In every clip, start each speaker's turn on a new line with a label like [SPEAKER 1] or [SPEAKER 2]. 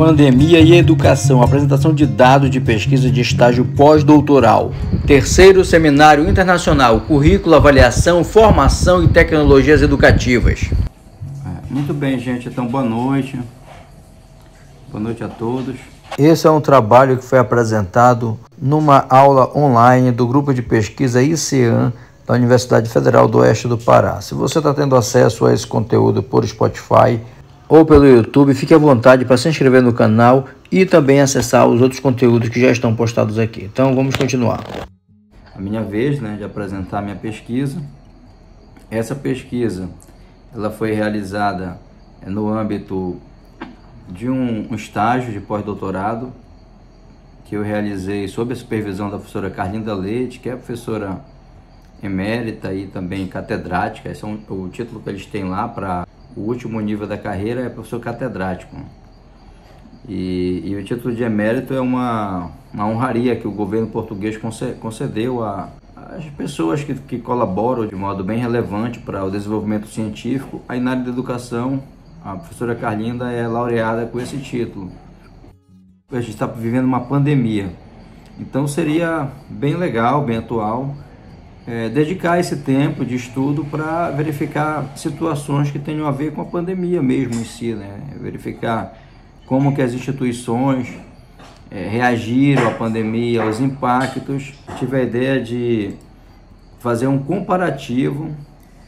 [SPEAKER 1] Pandemia e Educação, apresentação de dados de pesquisa de estágio pós-doutoral. Terceiro Seminário Internacional, Currículo, Avaliação, Formação e Tecnologias Educativas.
[SPEAKER 2] É, muito bem, gente. Então, boa noite. Boa noite a todos.
[SPEAKER 1] Esse é um trabalho que foi apresentado numa aula online do grupo de pesquisa ICEAN da Universidade Federal do Oeste do Pará. Se você está tendo acesso a esse conteúdo por Spotify ou pelo YouTube, fique à vontade para se inscrever no canal e também acessar os outros conteúdos que já estão postados aqui. Então vamos continuar.
[SPEAKER 2] A minha vez né, de apresentar a minha pesquisa. Essa pesquisa ela foi realizada no âmbito de um, um estágio de pós-doutorado que eu realizei sob a supervisão da professora Carlinda Leite, que é professora emérita e também catedrática. Esse é um, o título que eles têm lá para o último nível da carreira é professor catedrático. E, e, o título de emérito é uma, uma honraria que o governo português concedeu às pessoas que, que colaboram de modo bem relevante para o desenvolvimento científico. Aí na área da educação, a professora Carlinda é laureada com esse título. A gente está vivendo uma pandemia, então seria bem legal, bem atual, é, dedicar esse tempo de estudo para verificar situações que tenham a ver com a pandemia mesmo em si, né? Verificar como que as instituições é, reagiram à pandemia, aos impactos. Tive a ideia de fazer um comparativo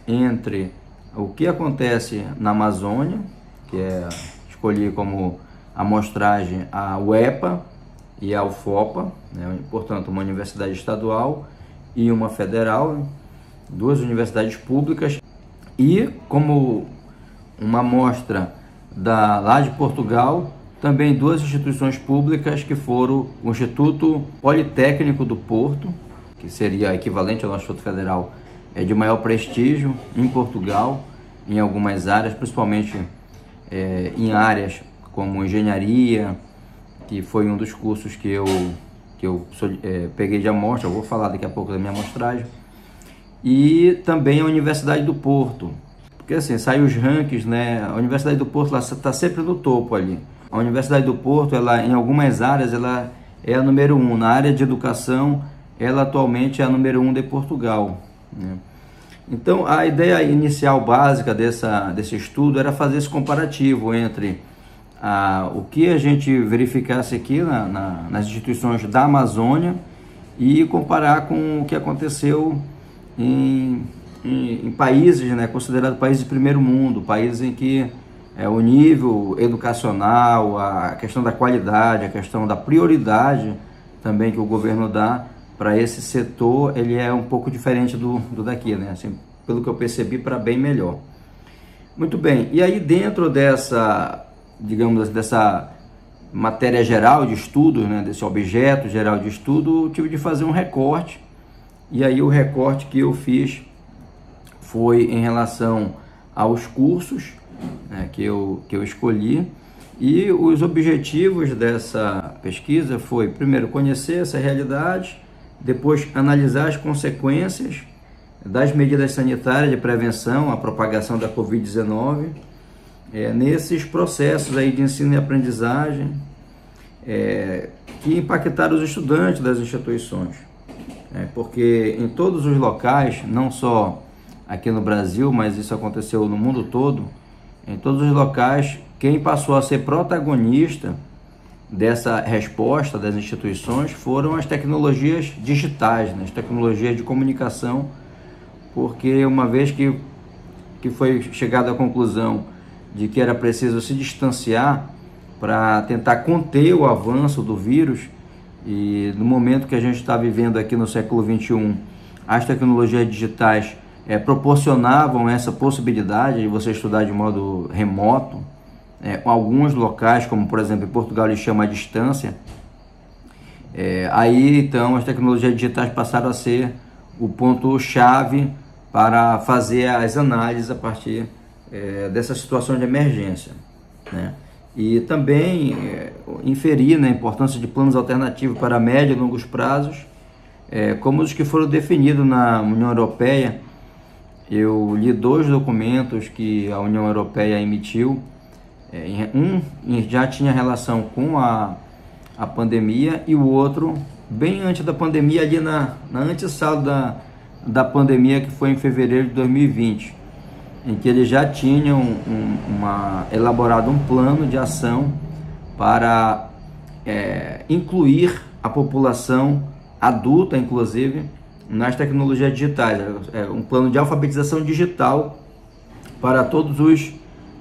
[SPEAKER 2] entre o que acontece na Amazônia, que é escolhi como amostragem a UEPA e a UFOPA, né? portanto uma universidade estadual e uma federal, duas universidades públicas. E como uma amostra da lá de Portugal, também duas instituições públicas que foram o Instituto Politécnico do Porto, que seria equivalente ao Instituto Federal, é de maior prestígio em Portugal, em algumas áreas, principalmente é, em áreas como engenharia, que foi um dos cursos que eu que eu é, peguei de amostra, eu vou falar daqui a pouco da minha amostragem, e também a Universidade do Porto, porque assim, saem os rankings, né, a Universidade do Porto está sempre no topo ali. A Universidade do Porto, ela, em algumas áreas, ela é a número um. Na área de educação, ela atualmente é a número um de Portugal. Né? Então, a ideia inicial básica dessa, desse estudo era fazer esse comparativo entre ah, o que a gente verificasse aqui na, na, nas instituições da Amazônia e comparar com o que aconteceu em, em, em países né, considerados países de primeiro mundo, países em que é, o nível educacional, a questão da qualidade, a questão da prioridade também que o governo dá para esse setor, ele é um pouco diferente do, do daqui, né? Assim, pelo que eu percebi, para bem melhor. Muito bem, e aí dentro dessa digamos, dessa matéria geral de estudos, né, desse objeto geral de estudo, eu tive de fazer um recorte. E aí o recorte que eu fiz foi em relação aos cursos né, que, eu, que eu escolhi. E os objetivos dessa pesquisa foi, primeiro, conhecer essa realidade, depois analisar as consequências das medidas sanitárias de prevenção à propagação da Covid-19 é, nesses processos aí de ensino e aprendizagem é, que impactaram os estudantes das instituições. É, porque em todos os locais, não só aqui no Brasil, mas isso aconteceu no mundo todo, em todos os locais, quem passou a ser protagonista dessa resposta das instituições foram as tecnologias digitais, né, as tecnologias de comunicação, porque uma vez que, que foi chegado à conclusão de que era preciso se distanciar para tentar conter o avanço do vírus e no momento que a gente está vivendo aqui no século 21, as tecnologias digitais é, proporcionavam essa possibilidade de você estudar de modo remoto. É, alguns locais, como por exemplo em Portugal, eles chamam a distância. É, aí então as tecnologias digitais passaram a ser o ponto-chave para fazer as análises a partir é, dessa situação de emergência. Né? E também é, inferir né, a importância de planos alternativos para médio e longos prazos, é, como os que foram definidos na União Europeia. Eu li dois documentos que a União Europeia emitiu é, um já tinha relação com a, a pandemia e o outro bem antes da pandemia, ali na, na antessala da, da pandemia, que foi em fevereiro de 2020, em que eles já tinham um, uma, elaborado um plano de ação para é, incluir a população adulta, inclusive, nas tecnologias digitais. É um plano de alfabetização digital para todos os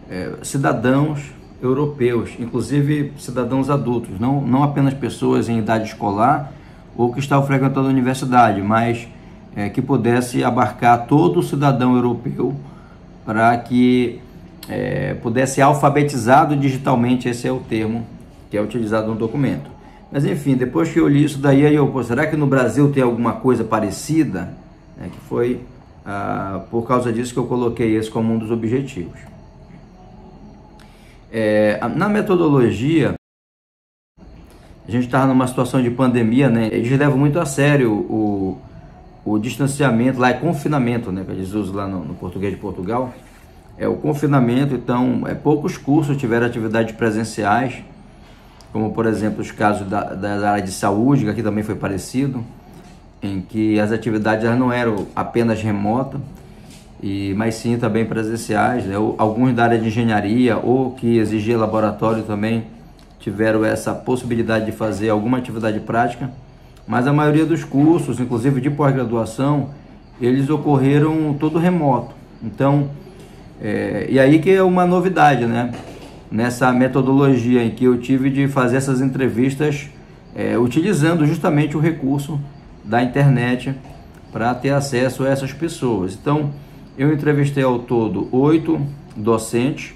[SPEAKER 2] é, cidadãos europeus, inclusive cidadãos adultos, não, não apenas pessoas em idade escolar ou que estavam frequentando a universidade, mas é, que pudesse abarcar todo cidadão europeu para que é, pudesse ser alfabetizado digitalmente, esse é o termo que é utilizado no documento. Mas enfim, depois que eu li isso daí, aí eu, pô, será que no Brasil tem alguma coisa parecida? É, que foi ah, por causa disso que eu coloquei esse como um dos objetivos. É, na metodologia, a gente estava numa situação de pandemia, né? Eles levam muito a sério o, o distanciamento, lá é confinamento, né? Que eles usam lá no, no português de Portugal. É o confinamento, então, é, poucos cursos tiveram atividades presenciais como por exemplo os casos da, da área de saúde, que aqui também foi parecido, em que as atividades não eram apenas remotas, e, mas sim também presenciais. Né? Alguns da área de engenharia ou que exigia laboratório também tiveram essa possibilidade de fazer alguma atividade prática, mas a maioria dos cursos, inclusive de pós-graduação, eles ocorreram todo remoto. Então, é, e aí que é uma novidade, né? nessa metodologia em que eu tive de fazer essas entrevistas é, utilizando justamente o recurso da internet para ter acesso a essas pessoas. Então, eu entrevistei ao todo oito docentes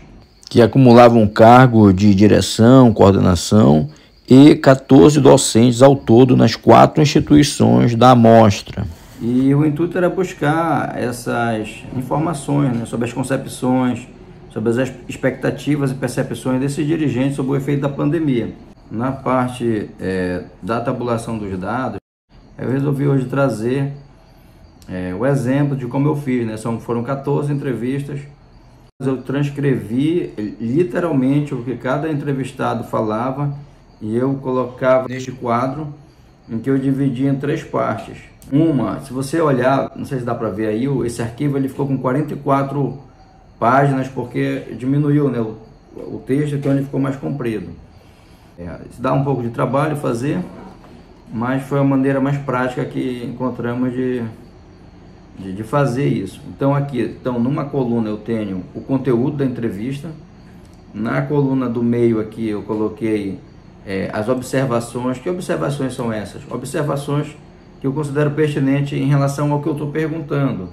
[SPEAKER 1] que acumulavam um cargo de direção, coordenação e 14 docentes ao todo nas quatro instituições da amostra.
[SPEAKER 2] E o intuito era buscar essas informações né, sobre as concepções, sobre as expectativas e percepções desses dirigentes sobre o efeito da pandemia. Na parte é, da tabulação dos dados, eu resolvi hoje trazer é, o exemplo de como eu fiz. Né? São, foram 14 entrevistas. Eu transcrevi literalmente o que cada entrevistado falava e eu colocava neste quadro em que eu dividi em três partes. Uma, se você olhar, não sei se dá para ver aí, esse arquivo ele ficou com 44 páginas porque diminuiu né, o, o texto, então ele ficou mais comprido. É, dá um pouco de trabalho fazer, mas foi a maneira mais prática que encontramos de, de, de, fazer isso. Então aqui, então numa coluna eu tenho o conteúdo da entrevista, na coluna do meio aqui eu coloquei é, as observações. Que observações são essas? Observações que eu considero pertinente em relação ao que eu estou perguntando.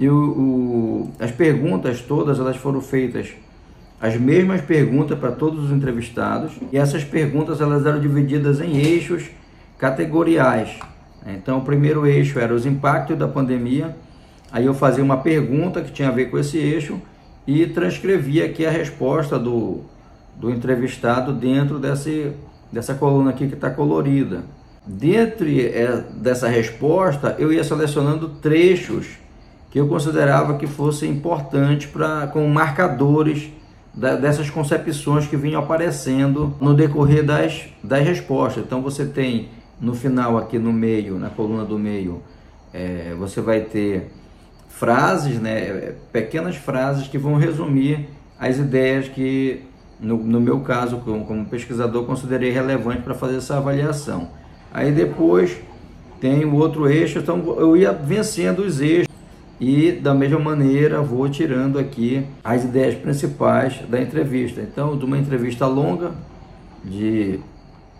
[SPEAKER 2] E o, o, as perguntas todas elas foram feitas as mesmas perguntas para todos os entrevistados e essas perguntas elas eram divididas em eixos categoriais. Então o primeiro eixo era os impactos da pandemia. Aí eu fazia uma pergunta que tinha a ver com esse eixo e transcrevia aqui a resposta do, do entrevistado dentro desse, dessa coluna aqui que está colorida. Dentro é, dessa resposta, eu ia selecionando trechos que eu considerava que fosse importante para como marcadores da, dessas concepções que vinham aparecendo no decorrer das, das respostas. Então você tem no final aqui no meio, na coluna do meio, é, você vai ter frases, né, pequenas frases que vão resumir as ideias que, no, no meu caso, como, como pesquisador, considerei relevante para fazer essa avaliação. Aí depois tem o outro eixo, então eu ia vencendo os eixos e da mesma maneira vou tirando aqui as ideias principais da entrevista. Então, de uma entrevista longa de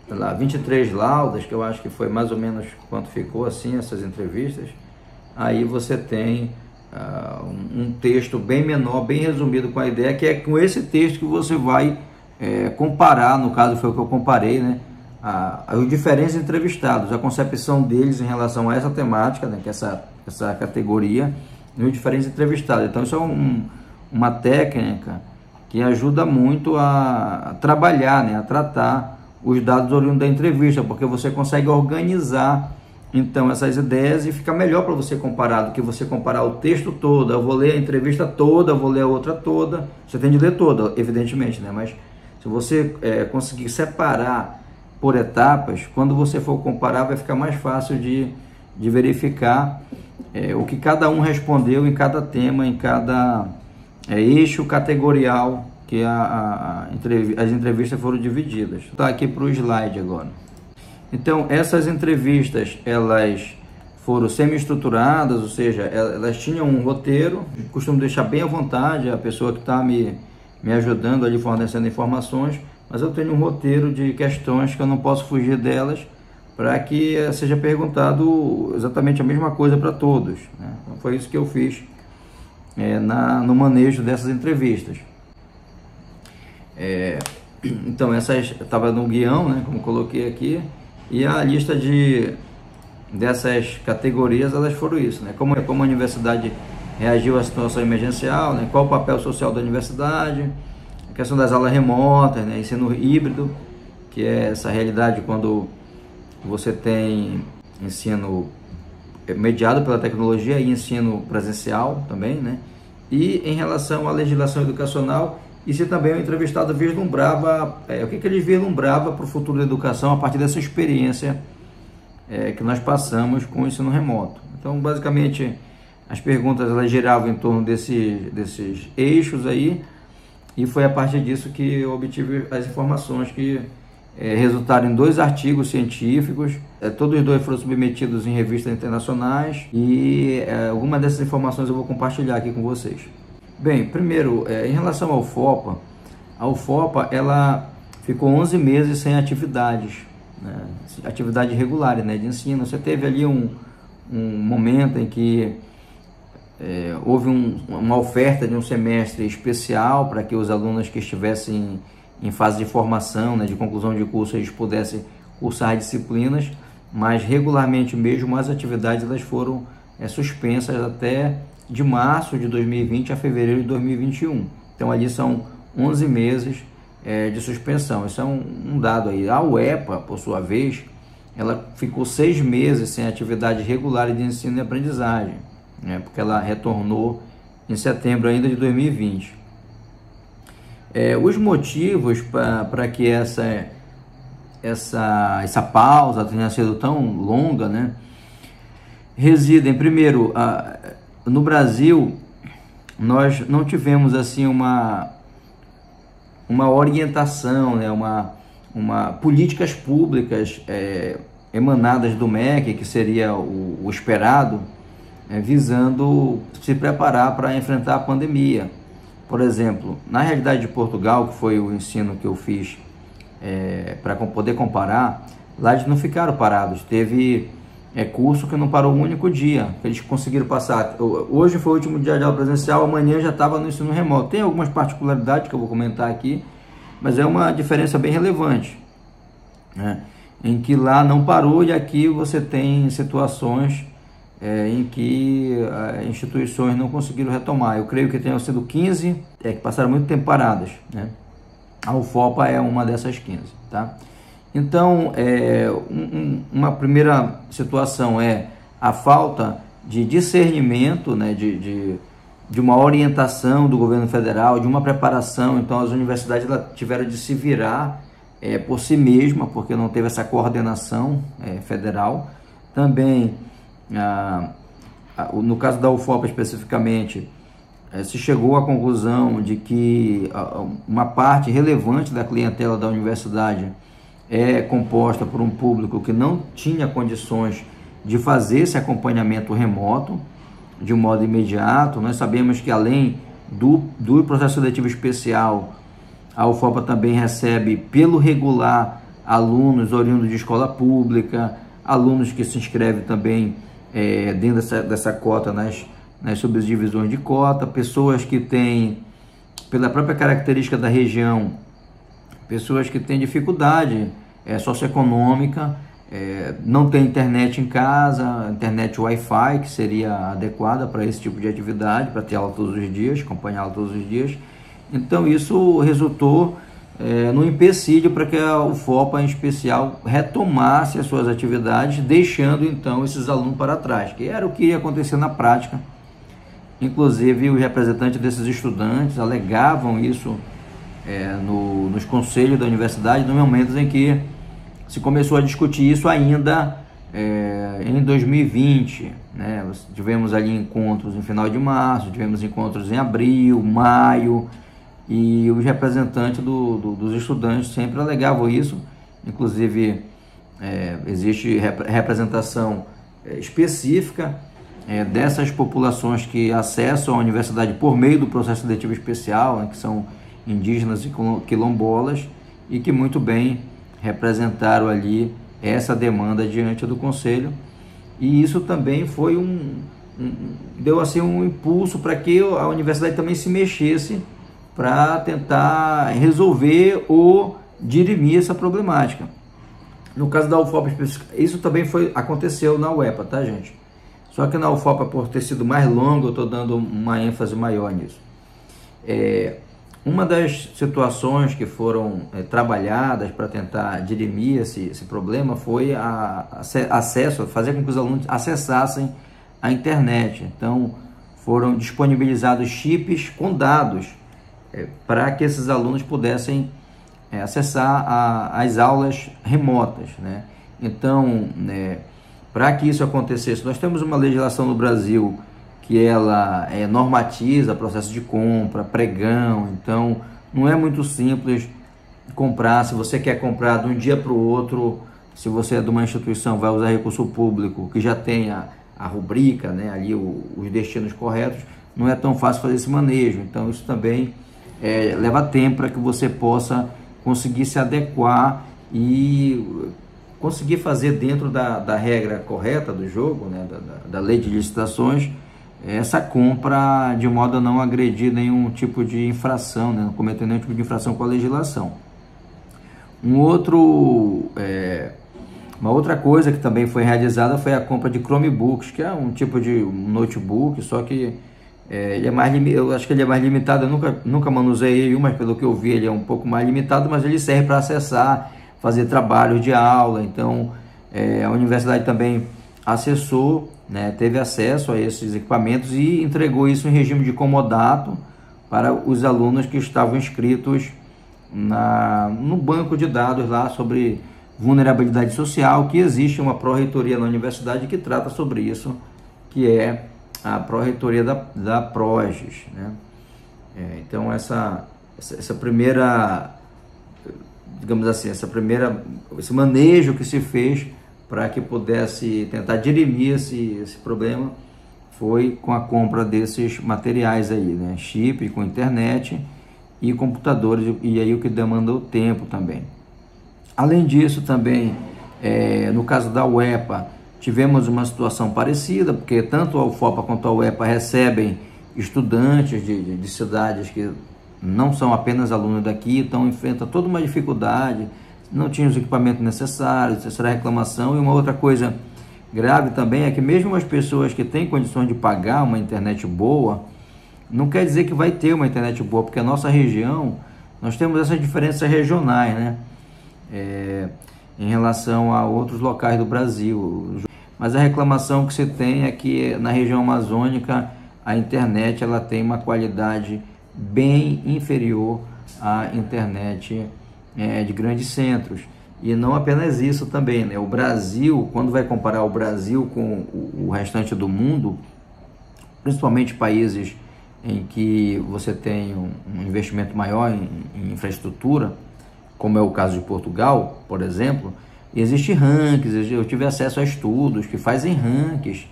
[SPEAKER 2] lá, 23 laudas, que eu acho que foi mais ou menos quanto ficou assim essas entrevistas, aí você tem uh, um texto bem menor, bem resumido com a ideia, que é com esse texto que você vai é, comparar, no caso foi o que eu comparei, né? A, os diferentes entrevistados, a concepção deles em relação a essa temática, né, que é essa, essa categoria, nos diferentes entrevistados. Então, isso é um, uma técnica que ajuda muito a, a trabalhar, né, a tratar os dados oriundos da entrevista, porque você consegue organizar então essas ideias e fica melhor para você comparar do que você comparar o texto todo. Eu vou ler a entrevista toda, eu vou ler a outra toda. Você tem de ler toda, evidentemente, né? Mas se você é, conseguir separar por etapas, quando você for comparar, vai ficar mais fácil de, de verificar é, o que cada um respondeu em cada tema, em cada é, eixo categorial que a, a, a, as entrevistas foram divididas. Está aqui para o slide agora. Então, essas entrevistas, elas foram semi-estruturadas, ou seja, elas tinham um roteiro, costumo deixar bem à vontade a pessoa que está me, me ajudando ali, fornecendo informações, mas eu tenho um roteiro de questões que eu não posso fugir delas para que seja perguntado exatamente a mesma coisa para todos. Né? Então, foi isso que eu fiz é, na, no manejo dessas entrevistas. É, então, essas estava no guião, né, como coloquei aqui, e a lista de dessas categorias, elas foram isso, né? Como, como a universidade reagiu à situação emergencial, né? Qual o papel social da universidade, a questão das aulas remotas, né? Ensino híbrido, que é essa realidade quando você tem ensino mediado pela tecnologia e ensino presencial também, né? E em relação à legislação educacional, e se também o entrevistado vislumbrava, é, o que, que ele vislumbrava para o futuro da educação a partir dessa experiência é, que nós passamos com o ensino remoto. Então, basicamente, as perguntas elas giravam em torno desse, desses eixos aí, e foi a partir disso que eu obtive as informações que é, resultaram em dois artigos científicos, é, todos os dois foram submetidos em revistas internacionais, e é, algumas dessas informações eu vou compartilhar aqui com vocês. Bem, primeiro, é, em relação ao FOPA, a UFOPA ela ficou 11 meses sem atividades, né, atividade regular né, de ensino. Você teve ali um, um momento em que é, houve um, uma oferta de um semestre especial para que os alunos que estivessem em fase de formação, né, de conclusão de curso, eles pudessem cursar disciplinas, mas regularmente mesmo as atividades elas foram é, suspensas até de março de 2020 a fevereiro de 2021. Então ali são 11 meses é, de suspensão. Isso é um, um, dado aí. A UEPA, por sua vez, ela ficou seis meses sem atividade regular de ensino e aprendizagem, né, porque ela retornou em setembro ainda de 2020. É, os motivos para que essa, essa, essa pausa tenha sido tão longa, né, residem, primeiro, a, no Brasil, nós não tivemos assim uma, uma orientação, né, uma, uma políticas públicas é, emanadas do MEC, que seria o, o esperado, é, visando se preparar para enfrentar a pandemia. Por exemplo, na realidade de Portugal, que foi o ensino que eu fiz é, para poder comparar, lá eles não ficaram parados. Teve é curso que não parou um único dia, que eles conseguiram passar. Hoje foi o último dia de aula presencial, amanhã já estava no ensino remoto. Tem algumas particularidades que eu vou comentar aqui, mas é uma diferença bem relevante. Né? Em que lá não parou e aqui você tem situações é, em que é, instituições não conseguiram retomar. Eu creio que tenham sido 15 é, que passaram muito tempo paradas. Né? A UFOPA é uma dessas 15. Tá? Então, é, um, uma primeira situação é a falta de discernimento, né, de, de, de, uma orientação do governo federal, de uma preparação. Então, as universidades tiveram de se virar é, por si mesma, porque não teve essa coordenação é, federal. Também, a, a, no caso da UFOPA especificamente, é, se chegou à conclusão de que uma parte relevante da clientela da universidade é composta por um público que não tinha condições de fazer esse acompanhamento remoto de um modo imediato. Nós sabemos que além do, do processo seletivo especial, a UFOPA também recebe pelo regular alunos oriundos de escola pública, alunos que se inscrevem também é, dentro dessa, dessa cota nas, nas subdivisões de cota, pessoas que têm, pela própria característica da região, pessoas que têm dificuldade é, socioeconômica, é, não tem internet em casa, internet Wi-Fi, que seria adequada para esse tipo de atividade, para ter aula todos os dias, acompanhá-la todos os dias. Então, isso resultou é, no empecilho para que a UFOPA, em especial, retomasse as suas atividades, deixando então esses alunos para trás, que era o que ia acontecer na prática. Inclusive, os representantes desses estudantes alegavam isso é, no, nos conselhos da universidade, no momento em que se começou a discutir isso ainda é, em 2020. Né? Tivemos ali encontros em final de março, tivemos encontros em abril, maio, e os representantes do, do, dos estudantes sempre alegavam isso. Inclusive, é, existe rep representação é, específica é, dessas populações que acessam a universidade por meio do processo seletivo especial, né, que são indígenas e quilombolas, e que muito bem representaram ali essa demanda diante do conselho. E isso também foi um, um deu assim um impulso para que a universidade também se mexesse para tentar resolver ou dirimir essa problemática. No caso da UFOP, isso também foi, aconteceu na UEPA, tá, gente? Só que na UFOPA, por ter sido mais longo, eu estou dando uma ênfase maior nisso. É, uma das situações que foram é, trabalhadas para tentar dirimir esse, esse problema foi a, a, acesso, fazer com que os alunos acessassem a internet. Então, foram disponibilizados chips com dados é, para que esses alunos pudessem é, acessar a, as aulas remotas. Né? Então, né, para que isso acontecesse, nós temos uma legislação no Brasil que ela é, normatiza processo de compra, pregão, então não é muito simples comprar. Se você quer comprar de um dia para o outro, se você é de uma instituição, vai usar recurso público que já tenha a rubrica, né, ali o, os destinos corretos, não é tão fácil fazer esse manejo. Então isso também é, leva tempo para que você possa conseguir se adequar e conseguir fazer dentro da, da regra correta do jogo, né, da, da, da lei de licitações, essa compra de modo a não agredir nenhum tipo de infração, né, não cometer nenhum tipo de infração com a legislação. Um outro, é, uma outra coisa que também foi realizada foi a compra de Chromebooks, que é um tipo de notebook, só que é, ele é mais eu acho que ele é mais limitado, eu nunca, nunca manuseei ele, mas pelo que eu vi ele é um pouco mais limitado, mas ele serve para acessar, fazer trabalho de aula, então é, a universidade também acessou, né, teve acesso a esses equipamentos e entregou isso em regime de comodato para os alunos que estavam inscritos na, no banco de dados lá sobre vulnerabilidade social, que existe uma pró-reitoria na universidade que trata sobre isso, que é a pró-reitoria da, da Proges. Né? É, então, essa, essa, essa, primeira, digamos assim, essa primeira, esse manejo que se fez para que pudesse tentar dirimir esse, esse problema foi com a compra desses materiais aí, né? chip com internet e computadores, e aí o que demanda o tempo também. Além disso, também, é, no caso da UEPA, tivemos uma situação parecida, porque tanto a UFOPA quanto a UEPA recebem estudantes de, de, de cidades que não são apenas alunos daqui, então enfrenta toda uma dificuldade, não tinham os equipamentos necessários, essa era reclamação. E uma outra coisa grave também é que mesmo as pessoas que têm condições de pagar uma internet boa, não quer dizer que vai ter uma internet boa, porque a nossa região, nós temos essas diferenças regionais, né? É, em relação a outros locais do Brasil mas a reclamação que se tem é que na região amazônica a internet ela tem uma qualidade bem inferior à internet é, de grandes centros. E não apenas isso também, né? O Brasil, quando vai comparar o Brasil com o restante do mundo, principalmente países em que você tem um investimento maior em, em infraestrutura, como é o caso de Portugal, por exemplo, Existem rankings, eu tive acesso a estudos que fazem rankings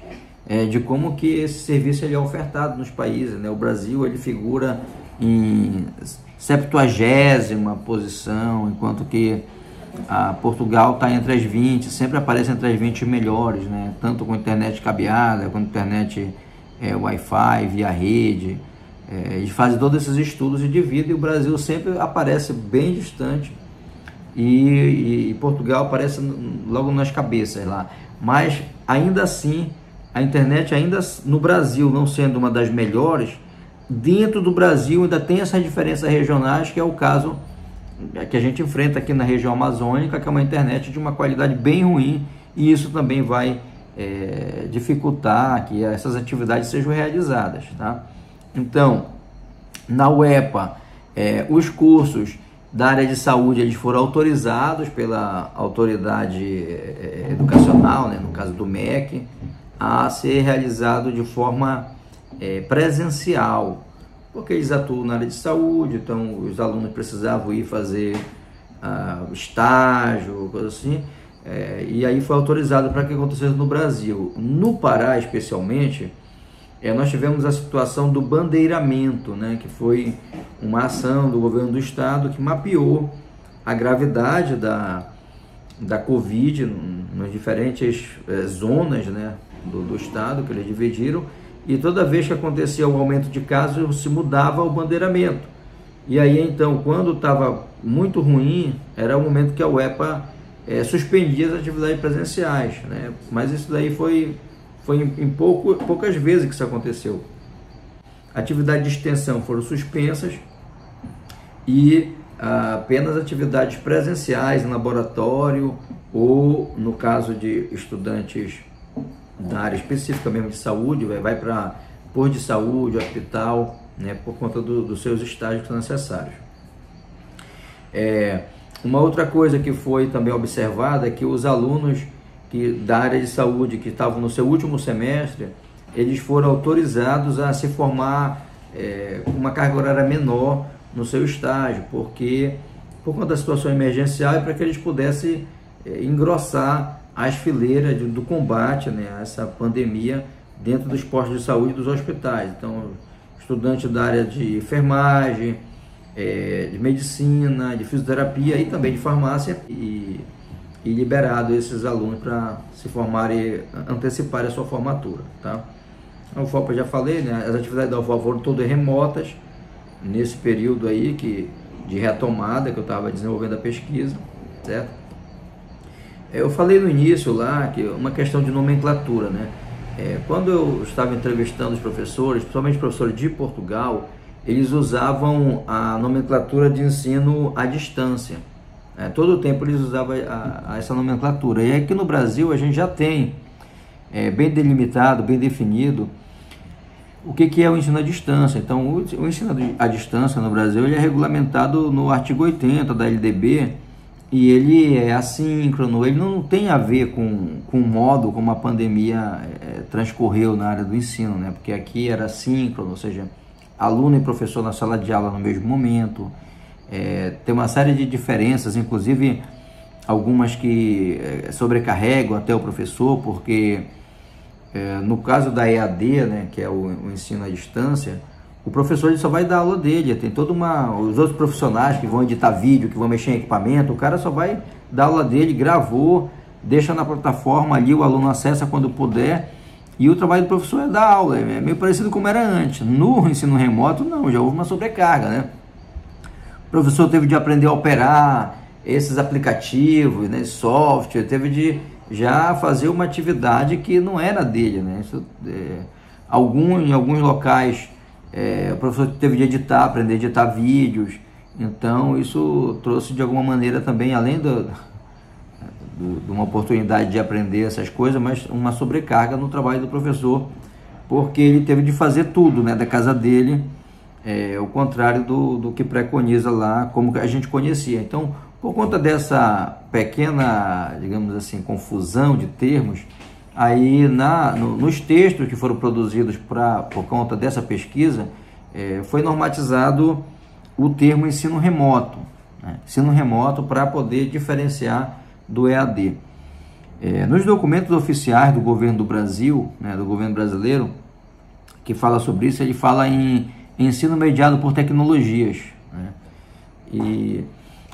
[SPEAKER 2] é, de como que esse serviço ele é ofertado nos países. Né? O Brasil ele figura em 70 posição, enquanto que a Portugal está entre as 20, sempre aparece entre as 20 melhores, né? tanto com internet cabeada, com internet é, Wi-Fi, via rede. É, eles fazem todos esses estudos e dividem, e o Brasil sempre aparece bem distante e, e, Portugal aparece logo nas cabeças lá. Mas ainda assim, a internet ainda no Brasil não sendo uma das melhores, dentro do Brasil ainda tem essas diferenças regionais, que é o caso que a gente enfrenta aqui na região amazônica, que é uma internet de uma qualidade bem ruim, e isso também vai é, dificultar que essas atividades sejam realizadas. Tá? Então, na UEPA, é, os cursos da área de saúde eles foram autorizados pela autoridade é, educacional, né, no caso do MEC, a ser realizado de forma é, presencial, porque eles atuam na área de saúde, então os alunos precisavam ir fazer uh, estágio, coisa assim, é, e aí foi autorizado para que acontecesse no Brasil. No Pará, especialmente, é, nós tivemos a situação do bandeiramento, né, que foi uma ação do governo do estado que mapeou a gravidade da, da Covid nas diferentes é, zonas né, do, do estado que eles dividiram e toda vez que acontecia o aumento de casos se mudava o bandeiramento. E aí então, quando estava muito ruim, era o momento que a UEPA é, suspendia as atividades presenciais, né? Mas isso daí foi, foi em, em pouco, poucas vezes que isso aconteceu. Atividades de extensão foram suspensas e ah, apenas atividades presenciais em laboratório ou, no caso de estudantes da área específica mesmo de saúde, vai para por de saúde, hospital, né, por conta do, dos seus estágios que são necessários. É, uma outra coisa que foi também observada é que os alunos que, da área de saúde que estavam no seu último semestre, eles foram autorizados a se formar é, uma carga horária menor no seu estágio, porque por conta da situação emergencial e para que eles pudessem é, engrossar as fileiras de, do combate né, a essa pandemia dentro dos postos de saúde dos hospitais. Então, estudante da área de enfermagem, é, de medicina, de fisioterapia e também de farmácia e, e liberado esses alunos para se formarem, anteciparem a sua formatura. Tá? A UFOP eu já falei, né? as atividades da UFOP foram todas remotas nesse período aí que, de retomada que eu estava desenvolvendo a pesquisa, certo? Eu falei no início lá que uma questão de nomenclatura, né? É, quando eu estava entrevistando os professores, principalmente professores de Portugal, eles usavam a nomenclatura de ensino à distância. É, todo o tempo eles usavam a, a essa nomenclatura. E aqui no Brasil a gente já tem é, bem delimitado, bem definido o que, que é o ensino à distância. Então, o, o ensino à distância no Brasil ele é regulamentado no artigo 80 da LDB e ele é assíncrono, ele não tem a ver com, com o modo como a pandemia é, transcorreu na área do ensino, né? porque aqui era síncrono, ou seja, aluno e professor na sala de aula no mesmo momento, é, tem uma série de diferenças, inclusive algumas que sobrecarregam até o professor, porque é, no caso da EAD, né, que é o, o ensino à distância, o professor só vai dar aula dele, tem toda uma. Os outros profissionais que vão editar vídeo, que vão mexer em equipamento, o cara só vai dar aula dele, gravou, deixa na plataforma ali, o aluno acessa quando puder. E o trabalho do professor é dar aula, é meio parecido como era antes. No ensino remoto, não, já houve uma sobrecarga, né? O professor teve de aprender a operar esses aplicativos, né, software, teve de já fazer uma atividade que não era dele, né? Isso, é, algum, em alguns locais é, o professor teve de editar, aprender a editar vídeos. Então isso trouxe de alguma maneira também, além do, do, de uma oportunidade de aprender essas coisas, mas uma sobrecarga no trabalho do professor, porque ele teve de fazer tudo né, da casa dele, é, o contrário do, do que preconiza lá, como a gente conhecia. Então, por conta dessa pequena, digamos assim, confusão de termos, Aí, na, no, nos textos que foram produzidos pra, por conta dessa pesquisa, é, foi normatizado o termo ensino remoto. Né? Ensino remoto para poder diferenciar do EAD. É, nos documentos oficiais do governo do Brasil, né, do governo brasileiro, que fala sobre isso, ele fala em ensino mediado por tecnologias. Né? E,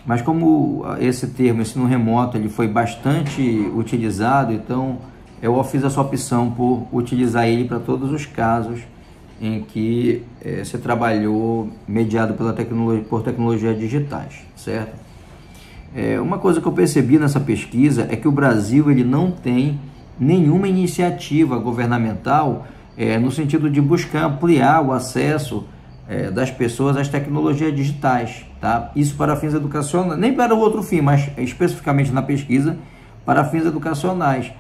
[SPEAKER 2] mas como esse termo, ensino remoto, ele foi bastante utilizado, então eu fiz essa opção por utilizar ele para todos os casos em que é, se trabalhou mediado pela tecnologia, por tecnologias digitais, certo? É, uma coisa que eu percebi nessa pesquisa é que o Brasil ele não tem nenhuma iniciativa governamental é, no sentido de buscar ampliar o acesso é, das pessoas às tecnologias digitais. Tá? Isso para fins educacionais, nem para outro fim, mas especificamente na pesquisa, para fins educacionais.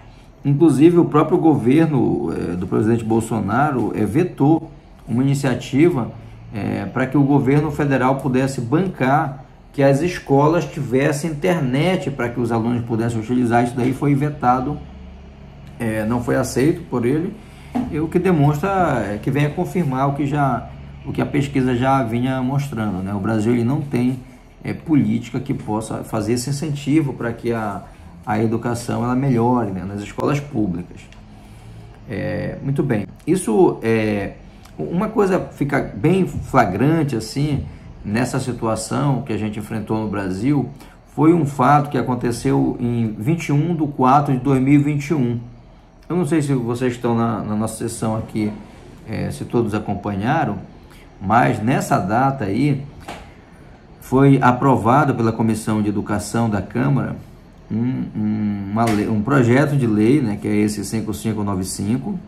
[SPEAKER 2] Inclusive, o próprio governo é, do presidente Bolsonaro é, vetou uma iniciativa é, para que o governo federal pudesse bancar que as escolas tivessem internet para que os alunos pudessem utilizar. Isso daí foi vetado, é, não foi aceito por ele, o que demonstra que vem a confirmar o que, já, o que a pesquisa já vinha mostrando. Né? O Brasil ele não tem é, política que possa fazer esse incentivo para que a, a educação ela melhore né? nas escolas públicas. É, muito bem. Isso é uma coisa fica bem flagrante assim nessa situação que a gente enfrentou no Brasil foi um fato que aconteceu em 21 de 4 de 2021. Eu não sei se vocês estão na, na nossa sessão aqui, é, se todos acompanharam, mas nessa data aí foi aprovado pela Comissão de Educação da Câmara um, um, projeto de lei, né, que é esse 5595,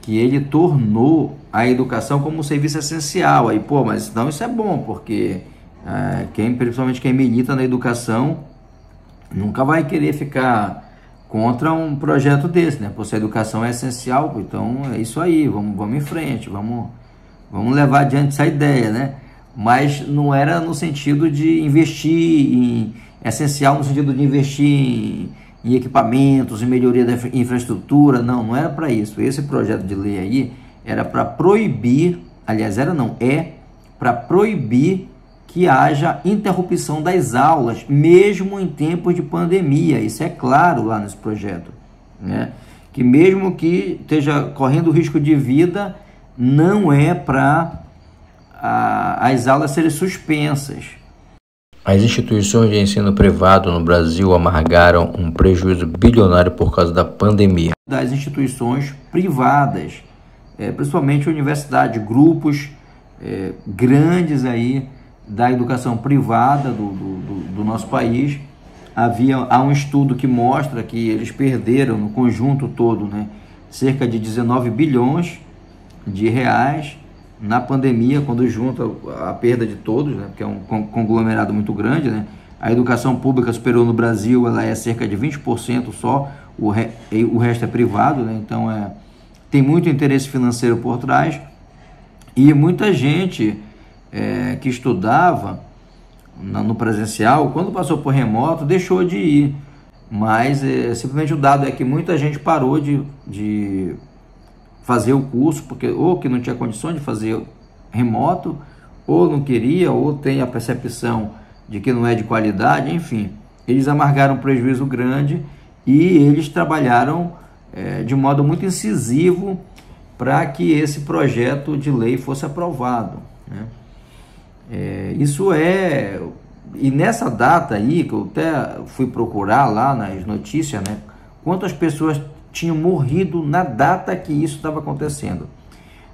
[SPEAKER 2] que ele tornou a educação como um serviço essencial. Aí, pô, mas não isso é bom, porque é, quem, principalmente quem milita na educação nunca vai querer ficar contra um projeto desse, né? Pô, se a educação é essencial, então é isso aí, vamos, vamos em frente, vamos, vamos levar adiante essa ideia, né? Mas não era no sentido de investir em essencial no sentido de investir em em equipamentos, em melhoria da infraestrutura. Não, não era para isso. Esse projeto de lei aí era para proibir, aliás, era não, é para proibir que haja interrupção das aulas, mesmo em tempos de pandemia. Isso é claro lá nesse projeto. Né? Que mesmo que esteja correndo risco de vida, não é para as aulas serem suspensas.
[SPEAKER 1] As instituições de ensino privado no Brasil amargaram um prejuízo bilionário por causa da pandemia.
[SPEAKER 2] Das instituições privadas, é, principalmente universidades, grupos é, grandes aí da educação privada do, do, do, nosso país. Havia, há um estudo que mostra que eles perderam no conjunto todo né, cerca de 19 bilhões de reais na pandemia, quando junta a perda de todos, né, porque é um conglomerado muito grande, né, a educação pública superou no Brasil, ela é cerca de 20% só, o, re, o resto é privado, né, então é, tem muito interesse financeiro por trás e muita gente é, que estudava no presencial, quando passou por remoto, deixou de ir. Mas é, simplesmente o dado é que muita gente parou de, de fazer o curso, porque ou que não tinha condições de fazer remoto, ou não queria, ou tem a percepção de que não é de qualidade, enfim. Eles amargaram um prejuízo grande e eles trabalharam é, de modo muito incisivo para que esse projeto de lei fosse aprovado. Né? É, isso é. E nessa data aí, que eu até fui procurar lá nas notícias, né? Quantas pessoas tinham morrido na data que isso estava acontecendo.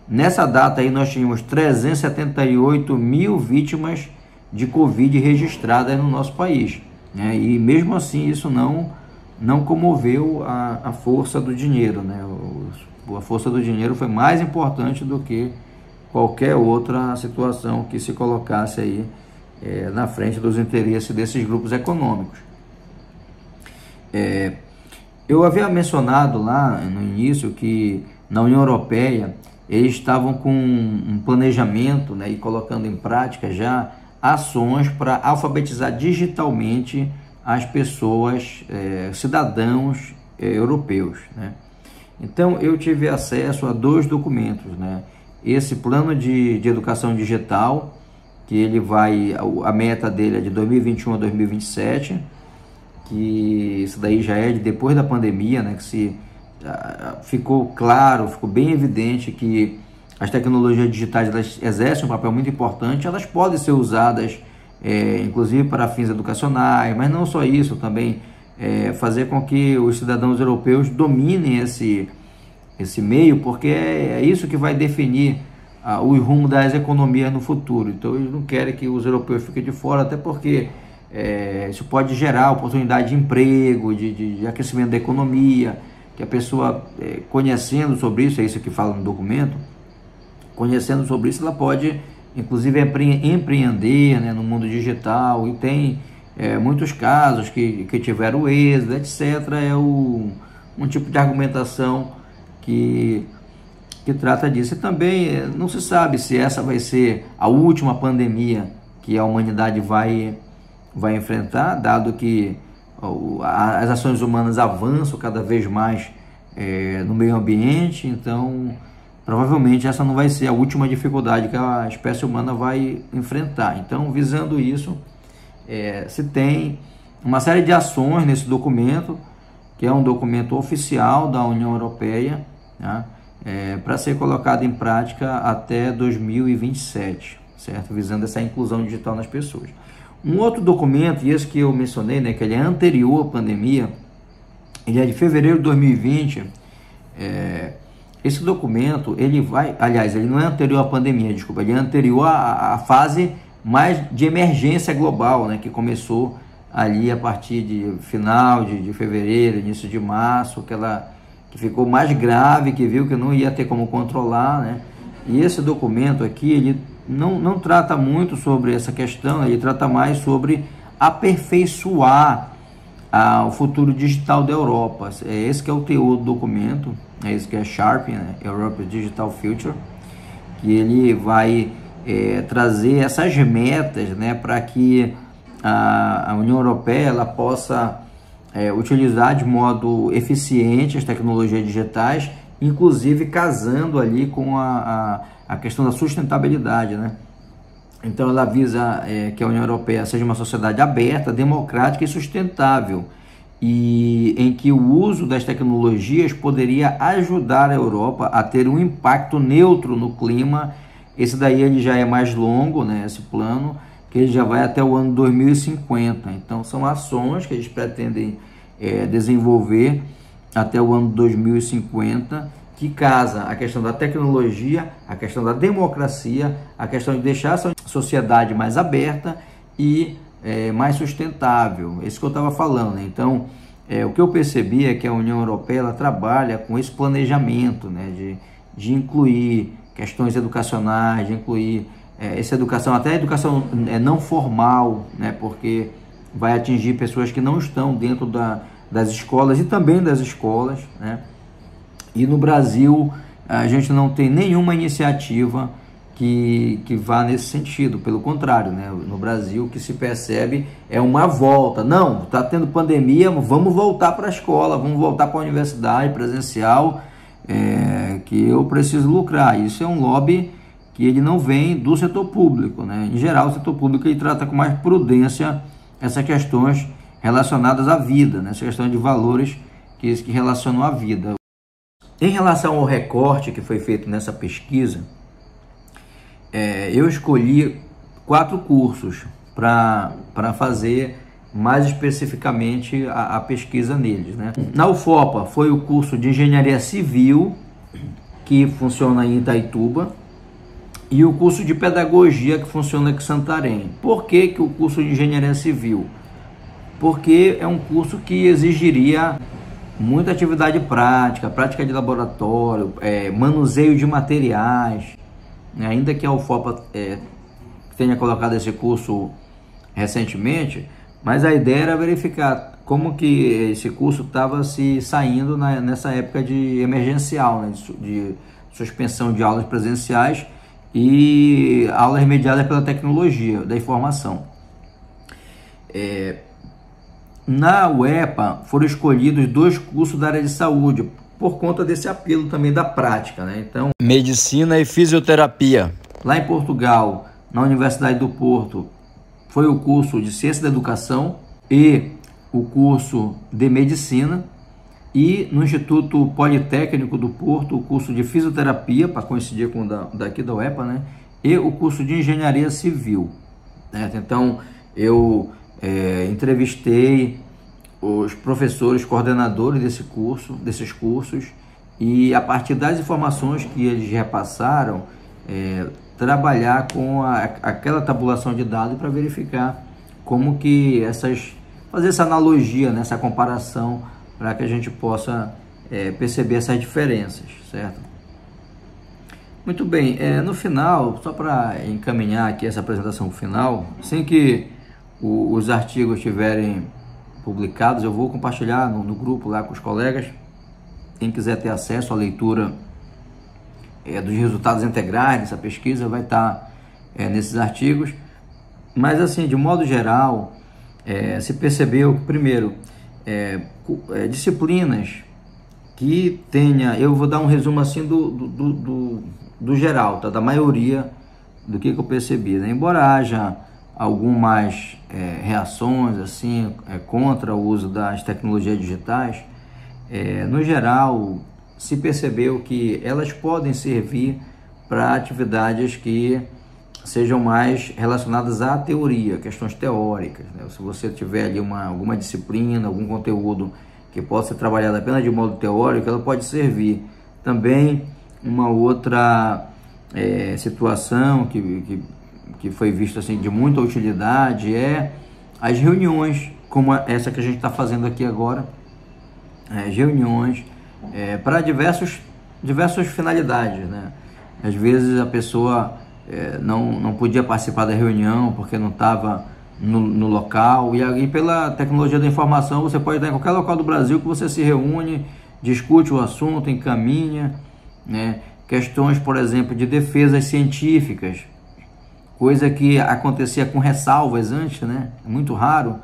[SPEAKER 2] Nessa data aí nós tínhamos 378 mil vítimas de Covid registradas no nosso país. Né? E mesmo assim isso não, não comoveu a, a força do dinheiro. Né? O, a força do dinheiro foi mais importante do que qualquer outra situação que se colocasse aí é, na frente dos interesses desses grupos econômicos. É, eu havia mencionado lá no início que na União Europeia eles estavam com um planejamento né, e colocando em prática já ações para alfabetizar digitalmente as pessoas, é, cidadãos é, europeus. Né? Então eu tive acesso a dois documentos, né? Esse plano de, de educação digital, que ele vai, a meta dele é de 2021 a 2027, que isso daí já é de depois da pandemia, né, que se uh, ficou claro, ficou bem evidente que as tecnologias digitais elas exercem um papel muito importante, elas podem ser usadas é, inclusive para fins educacionais, mas não só isso, também é, fazer com que os cidadãos europeus dominem esse, esse meio, porque é, é isso que vai definir uh, o rumo das economias no futuro. Então eles não querem que os europeus fiquem de fora, até porque é, isso pode gerar oportunidade de emprego, de, de, de aquecimento da economia, que a pessoa é, conhecendo sobre isso, é isso que fala no documento, conhecendo sobre isso, ela pode inclusive empreender né, no mundo digital e tem é, muitos casos que, que tiveram êxito, etc. É o, um tipo de argumentação que, que trata disso. E também é, não se sabe se essa vai ser a última pandemia que a humanidade vai, vai enfrentar, dado que as ações humanas avançam cada vez mais é, no meio ambiente, então provavelmente essa não vai ser a última dificuldade que a espécie humana vai enfrentar. Então, visando isso, é, se tem uma série de ações nesse documento, que é um documento oficial da União Europeia, né, é, para ser colocado em prática até 2027, certo? Visando essa inclusão digital nas pessoas. Um outro documento, e esse que eu mencionei, né, que ele é anterior à pandemia, ele é de fevereiro de 2020. É, esse documento, ele vai, aliás, ele não é anterior à pandemia, desculpa, ele é anterior à, à fase mais de emergência global, né, que começou ali a partir de final de, de fevereiro, início de março, que ela que ficou mais grave, que viu que não ia ter como controlar, né? E esse documento aqui, ele não, não trata muito sobre essa questão, ele trata mais sobre aperfeiçoar o futuro digital da Europa. É esse que é o teor do documento, é esse que é Sharp, né? Europe Digital Future, que ele vai é, trazer essas metas né, para que a, a, União Europeia ela possa é, utilizar de modo eficiente as tecnologias digitais, inclusive casando ali com a, a, a questão da sustentabilidade. Né? Então ela visa é, que a União Europeia seja uma sociedade aberta, democrática e sustentável, e em que o uso das tecnologias poderia ajudar a Europa a ter um impacto neutro no clima esse daí ele já é mais longo, né, esse plano, que ele já vai até o ano 2050. Então são ações que eles pretendem é, desenvolver até o ano 2050, que casa a questão da tecnologia, a questão da democracia, a questão de deixar essa sociedade mais aberta e é, mais sustentável. Esse que eu estava falando. Né? Então, é, o que eu percebi é que a União Europeia trabalha com esse planejamento né, de, de incluir questões educacionais, de incluir é, essa educação, até a educação é, não formal, né, porque vai atingir pessoas que não estão dentro da, das escolas e também das escolas. Né? E no Brasil, a gente não tem nenhuma iniciativa que, que vá nesse sentido, pelo contrário, né? no Brasil o que se percebe é uma volta. Não, está tendo pandemia, vamos voltar para a escola, vamos voltar para a universidade presencial é, que eu preciso lucrar. Isso é um lobby que ele não vem do setor público. Né? Em geral, o setor público ele trata com mais prudência essas questões relacionadas à vida, né? essa questão de valores que, que relacionam à vida. Em relação ao recorte que foi feito nessa pesquisa, é, eu escolhi quatro cursos para fazer mais especificamente a, a, pesquisa neles. Né? Na UFOPA foi o curso de Engenharia Civil, que funciona em Itaituba, e o curso de Pedagogia, que funciona aqui em Santarém. Por que, que o curso de Engenharia Civil? Porque é um curso que exigiria muita atividade prática, prática de laboratório, é, manuseio de materiais. Ainda que a UFOPA é, tenha colocado esse curso recentemente, mas a ideia era verificar como que esse curso estava se saindo na, nessa época de emergencial, né, de, de, suspensão de aulas presenciais e aulas mediadas pela tecnologia da informação. É, na UEPA foram escolhidos dois cursos da área de saúde por conta desse apelo também da prática, né? Então,
[SPEAKER 1] medicina e fisioterapia.
[SPEAKER 2] Lá em Portugal, na Universidade do Porto, foi o curso de Ciência da Educação e o curso de Medicina e no Instituto Politécnico do Porto o curso de Fisioterapia, para coincidir com o da, daqui da UEPA, né? E o curso de Engenharia Civil. Né? Então, eu é, entrevistei os professores coordenadores desse curso, desses cursos, e a partir das informações que eles repassaram, é, trabalhar com a, aquela tabulação de dados para verificar como que essas fazer essa analogia, né, comparação para que a gente possa é, perceber essas diferenças, certo? Muito bem, é, no final, só para encaminhar aqui essa apresentação final, sem que o, os artigos estiverem publicados, eu vou compartilhar no, no, grupo lá com os colegas. Quem quiser ter acesso à leitura é, dos resultados integrais dessa pesquisa vai estar tá, é, nesses artigos. Mas assim, de modo geral, é, se percebeu primeiro, disciplinas que tenha, eu vou dar um resumo assim do, do, do, do geral, tá? da maioria do que, que eu percebi. Né? Embora haja algumas é, reações assim é, contra o uso das tecnologias digitais, é, no geral se percebeu que elas podem servir para atividades que sejam mais relacionadas à teoria, questões teóricas. Né? Se você tiver ali uma, alguma disciplina, algum conteúdo que possa ser trabalhado apenas de modo teórico, ela pode servir. Também uma outra é, situação que, que, que, foi vista assim, de muita utilidade é as reuniões, como essa que a gente está fazendo aqui agora, é, reuniões é, para diversos, diversas finalidades. Né? Às vezes a pessoa é, não, não podia participar da reunião porque não estava no, no, local. E aí, pela tecnologia da informação, você pode estar em qualquer local do Brasil que você se reúne, discute o assunto, encaminha. Né? Questões, por exemplo, de defesas científicas, coisa que acontecia com ressalvas antes, né? É muito raro.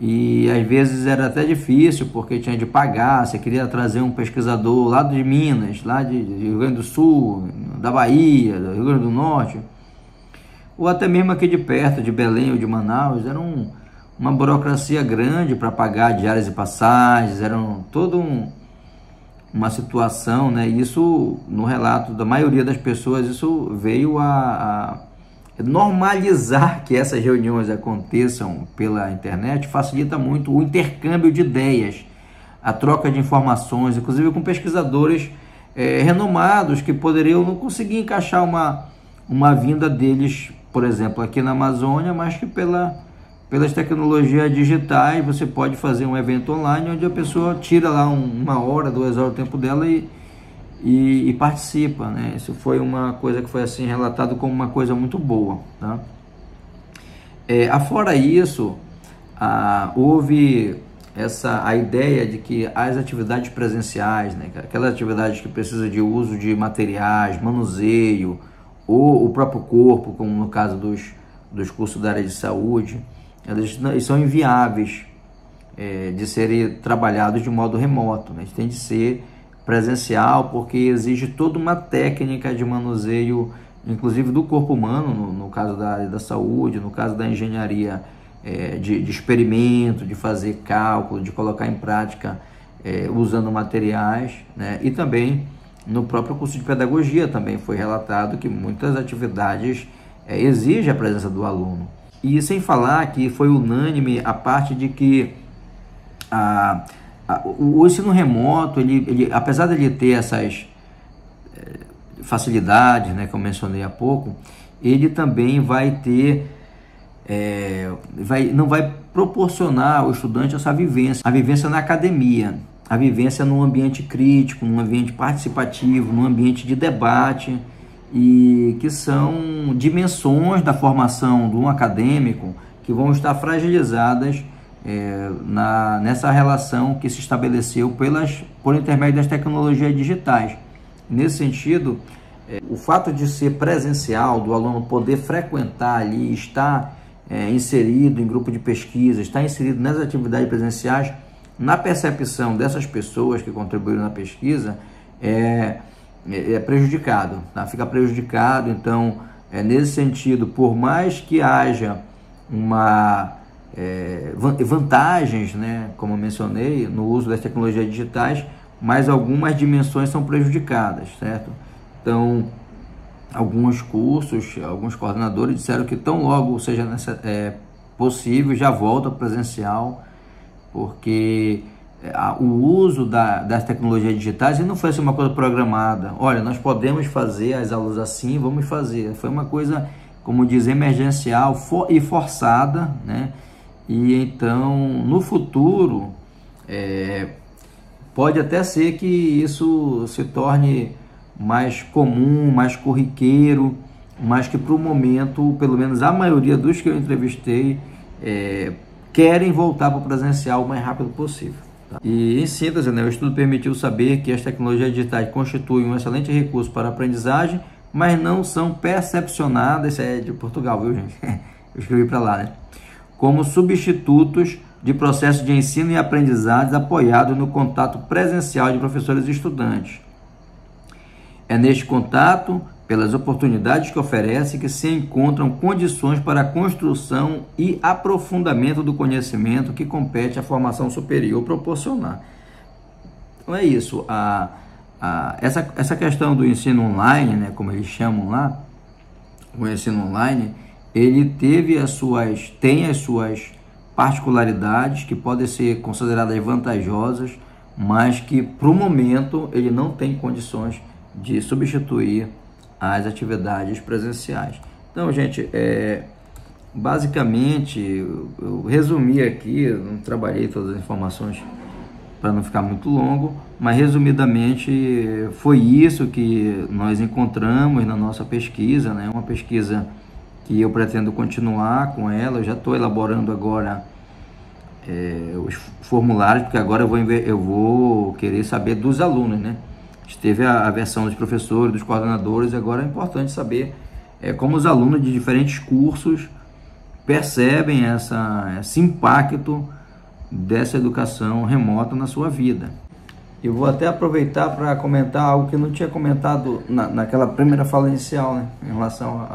[SPEAKER 2] E às vezes era até difícil, porque tinha de pagar, você queria trazer um pesquisador lá de Minas, lá de, Rio Grande do Sul, da Bahia, do Rio Grande do Norte, ou até mesmo aqui de perto, de Belém ou de Manaus, era um, uma burocracia grande para pagar diárias e passagens, era um, todo um, uma situação, né? Isso, no relato da maioria das pessoas, isso veio a, a normalizar que essas reuniões aconteçam pela internet facilita muito o intercâmbio de ideias, a troca de informações, inclusive com pesquisadores é, renomados que poderiam não conseguir encaixar uma, uma vinda deles, por exemplo, aqui na Amazônia, mas que pela, pelas tecnologias digitais você pode fazer um evento online onde a pessoa tira lá um, uma hora, duas horas do tempo dela e e, e, participa, né? Isso foi uma coisa que foi assim relatado como uma coisa muito boa, tá? É, afora isso, houve essa a ideia de que as atividades presenciais, né, aquelas atividades que precisam de uso de materiais, manuseio ou o próprio corpo, como no caso dos, dos cursos da área de saúde, elas, são inviáveis é, de serem trabalhados de modo remoto, né? tem de ser presencial, porque exige toda uma técnica de manuseio, inclusive do corpo humano, no, no caso da área da saúde, no caso da engenharia, é, de, de, experimento, de fazer cálculo, de colocar em prática é, usando materiais, né? e também no próprio curso de pedagogia também foi relatado que muitas atividades é, exigem a presença do aluno. E sem falar que foi unânime a parte de que a o ensino remoto, ele, ele, apesar de ele ter essas eh, facilidades, né, que eu mencionei há pouco, ele também vai ter, é, vai, não vai proporcionar ao estudante essa vivência, a vivência na academia, a vivência num ambiente crítico, num ambiente participativo, num ambiente de debate, e que são dimensões da formação de um acadêmico que vão estar fragilizadas é, na, nessa relação que se estabeleceu pelas, por intermédio das tecnologias digitais. Nesse sentido, é, o fato de ser presencial, do aluno poder frequentar ali, estar é, inserido em grupo de pesquisa, estar inserido nas atividades presenciais, na percepção dessas pessoas que contribuíram na pesquisa, é, é, é prejudicado, tá? fica prejudicado. Então, é, nesse sentido, por mais que haja uma é, vantagens, né, como eu mencionei, no uso das tecnologias digitais, mas algumas dimensões são prejudicadas, certo? Então, alguns cursos, alguns coordenadores disseram que tão logo seja nessa, é, possível, já volta presencial, porque é, a, o uso da, das tecnologias digitais não foi assim uma coisa programada. Olha, nós podemos fazer as aulas assim, vamos fazer. Foi uma coisa, como diz, emergencial for, e forçada, né? E então, no futuro, é, pode até ser que isso se torne mais comum, mais corriqueiro, mas que para o momento, pelo menos a maioria dos que eu entrevistei, é, querem voltar para o presencial o mais rápido possível. Tá? E em síntese, né, o estudo permitiu saber que as tecnologias digitais constituem um excelente recurso para aprendizagem, mas não são percepcionadas, isso é de Portugal, viu gente? Eu escrevi para lá, né? Como substitutos de processos de ensino e aprendizagem apoiados no contato presencial de professores e estudantes. É neste contato, pelas oportunidades que oferece, que se encontram condições para a construção e aprofundamento do conhecimento que compete à formação superior proporcionar. Então é isso. A, a, essa, essa questão do ensino online, né, como eles chamam lá, o ensino online, ele teve as suas, tem as suas particularidades que podem ser consideradas vantajosas, mas que para o momento ele não tem condições de substituir as atividades presenciais. Então, gente, é, basicamente, eu, resumi aqui, não trabalhei todas as informações para não ficar muito longo, mas resumidamente foi isso que nós encontramos na nossa pesquisa, né? uma pesquisa que eu pretendo continuar com ela, eu já estou elaborando agora é, os formulários, porque agora eu vou, eu vou querer saber dos alunos, né? Teve a, a versão dos professores, dos coordenadores, agora é importante saber é, como os alunos de diferentes cursos percebem essa, esse impacto dessa educação remota na sua vida. Eu vou até aproveitar para comentar algo que eu não tinha comentado na, naquela primeira fala inicial, né? Em relação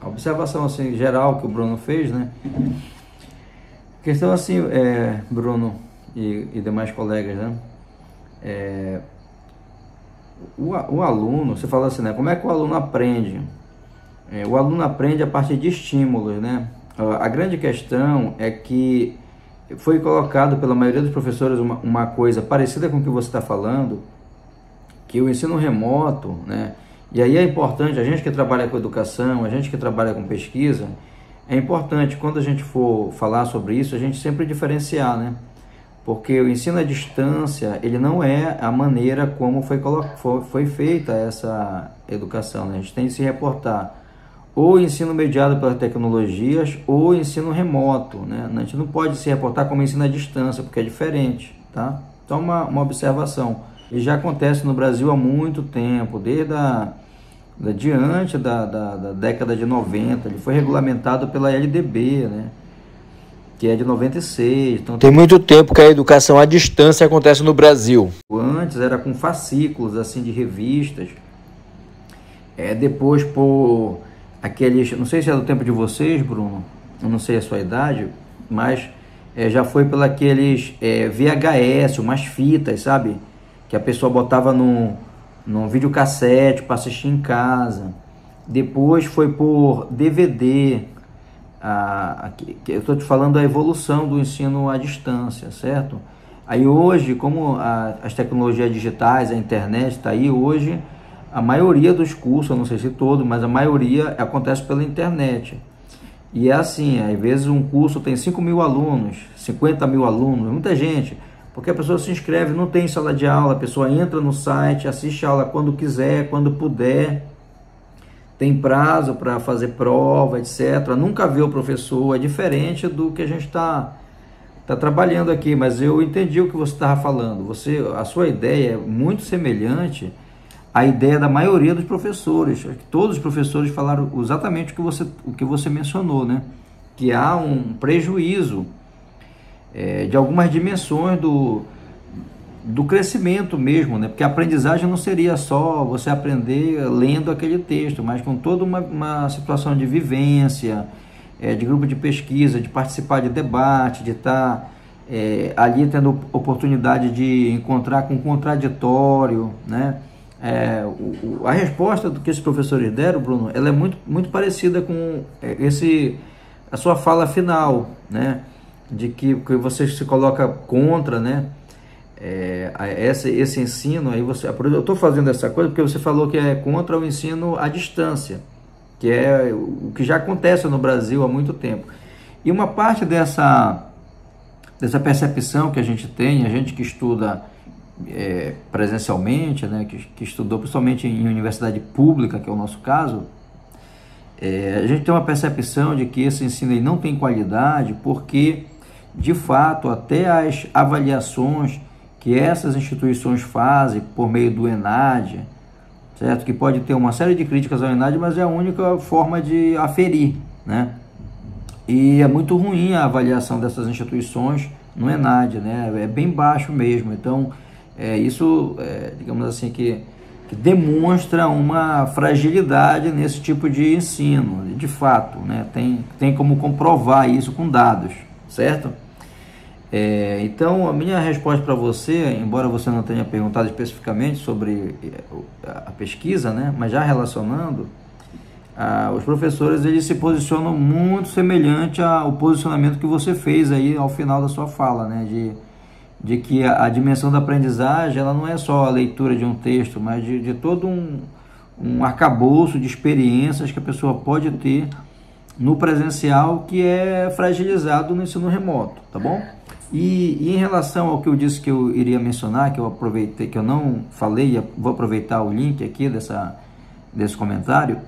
[SPEAKER 2] à observação assim, geral que o Bruno fez, né? Questão assim, é, Bruno e, e, demais colegas, né? É, o, o, aluno, você fala assim, né? Como é que o aluno aprende? É, o aluno aprende a partir de estímulos, né? A grande questão é que foi colocado pela maioria dos professores uma, uma coisa parecida com o que você está falando, que o ensino remoto, né? E aí é importante, a gente que trabalha com educação, a gente que trabalha com pesquisa, é importante quando a gente for falar sobre isso, a gente sempre diferenciar, né? Porque o ensino à distância, ele não é a maneira como foi, foi, feita essa educação, né? A gente tem que se reportar ou ensino mediado pelas tecnologias ou ensino remoto, né? A gente não pode se reportar como ensino à distância, porque é diferente, tá? Então, uma, uma observação. E já acontece no Brasil há muito tempo, desde a da, diante da, da, da, década de 90. Ele foi regulamentado pela LDB, né? que é de 96. Então,
[SPEAKER 1] tem muito tempo que a educação à distância acontece no Brasil.
[SPEAKER 2] Antes era com fascículos assim de revistas. É, depois por aqueles, não sei se é do tempo de vocês, Bruno, eu não sei a sua idade, mas é, já foi pela aqueles é, VHS, umas fitas, sabe? Que a pessoa botava no, no videocassete para assistir em casa. Depois foi por DVD. A, a, eu estou te falando da evolução do ensino à distância, certo? Aí hoje, como a, as tecnologias digitais, a internet está aí, hoje a maioria dos cursos, eu não sei se todo, mas a maioria acontece pela internet. E é assim, às vezes um curso tem 5 mil alunos, 50 mil alunos, muita gente. Porque a pessoa se inscreve, não tem sala de aula, a pessoa entra no site, assiste a aula quando quiser, quando puder, tem prazo para fazer prova, etc. Nunca vê o professor, é diferente do que a gente está tá trabalhando aqui, mas eu entendi o que você estava falando. Você, a sua ideia é muito semelhante à ideia da maioria dos professores. Todos os professores falaram exatamente o que você, o que você mencionou, né? Que há um prejuízo é, de algumas dimensões do, do crescimento mesmo, né? porque a aprendizagem não seria só você aprender lendo aquele texto, mas com toda uma, uma situação de vivência, é, de grupo de pesquisa, de participar de debate, de estar tá, é, ali tendo oportunidade de encontrar com contraditório, né? É, o, a resposta que esses professores deram, Bruno, ela é muito, muito parecida com é, esse a sua fala final, né? De que, que você se coloca contra, né? É, esse, esse ensino, aí você, eu estou fazendo essa coisa porque você falou que é contra o ensino à distância, que é o que já acontece no Brasil há muito tempo. E uma parte dessa, dessa percepção que a gente tem, a gente que estuda é, presencialmente, né, que, que, estudou principalmente em universidade pública, que é o nosso caso, é, a gente tem uma percepção de que esse ensino não tem qualidade porque, de fato, até as avaliações que essas instituições fazem por meio do ENAD, certo? Que pode ter uma série de críticas ao ENAD, mas é a única forma de aferir, né? E é muito ruim a avaliação dessas instituições no ENAD, né? É bem baixo mesmo. Então, é, isso, é, digamos assim, que, que, demonstra uma fragilidade nesse tipo de ensino, de fato, né? Tem, tem como comprovar isso com dados, certo? É, então, a minha resposta para você, embora você não tenha perguntado especificamente sobre é, a pesquisa, né, mas já relacionando, ah, os professores eles se posicionam muito semelhante ao posicionamento que você fez aí ao final da sua fala, né, de, de que a, a dimensão da aprendizagem ela não é só a leitura de um texto, mas de, de todo um, um arcabouço de experiências que a pessoa pode ter no presencial que é fragilizado no ensino remoto, tá bom? E, e, em relação ao que eu disse que eu iria mencionar, que eu aproveitei, que eu não falei, vou aproveitar o link aqui dessa, desse comentário,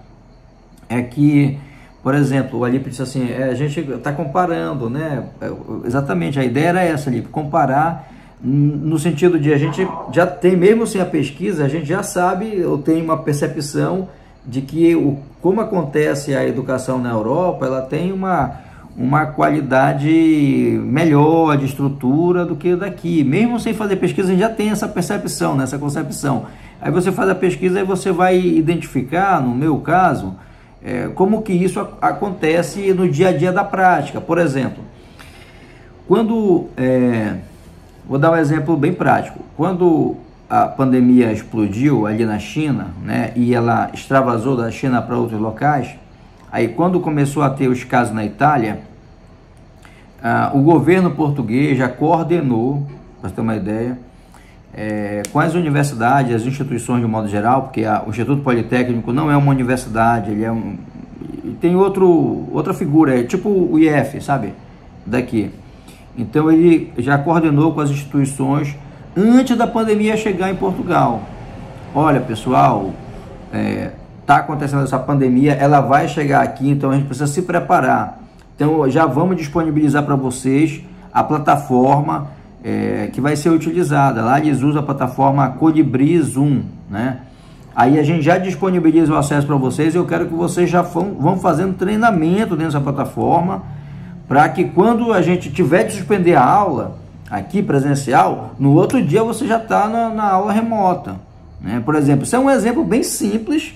[SPEAKER 2] é que, por exemplo, o Alipe disse assim, é, a gente está comparando, né? É, exatamente, a ideia era essa, Alipe, comparar no sentido de a gente já tem, mesmo sem a pesquisa, a gente já sabe ou tem uma percepção de que o, como acontece a educação na Europa, ela tem uma uma qualidade melhor de estrutura do que daqui. Mesmo sem fazer pesquisa, a gente já tem essa percepção, né, essa concepção. Aí você faz a pesquisa e você vai identificar, no meu caso, é, como que isso acontece no dia a dia da prática. Por exemplo, quando. É, vou dar um exemplo bem prático. Quando a pandemia explodiu ali na China, né, e ela extravasou da China para outros locais, aí quando começou a ter os casos na Itália, ah, o governo português já coordenou, para ter uma ideia, é, com as universidades, as instituições de modo geral, porque a, o Instituto Politécnico não é uma universidade, ele é um. Tem outro, outra figura, é tipo o IF, sabe? Daqui. Então ele já coordenou com as instituições antes da pandemia chegar em Portugal. Olha, pessoal, é, tá acontecendo essa pandemia, ela vai chegar aqui, então a gente precisa se preparar. Então já vamos disponibilizar para vocês a plataforma é, que vai ser utilizada. Lá eles usam a plataforma Colibri Zoom, né? Aí a gente já disponibiliza o acesso para vocês. Eu quero que vocês já vão, vão fazendo treinamento dentro dessa plataforma para que quando a gente tiver de suspender a aula aqui presencial, no outro dia você já está na, na, aula remota. Né? Por exemplo, isso é um exemplo bem simples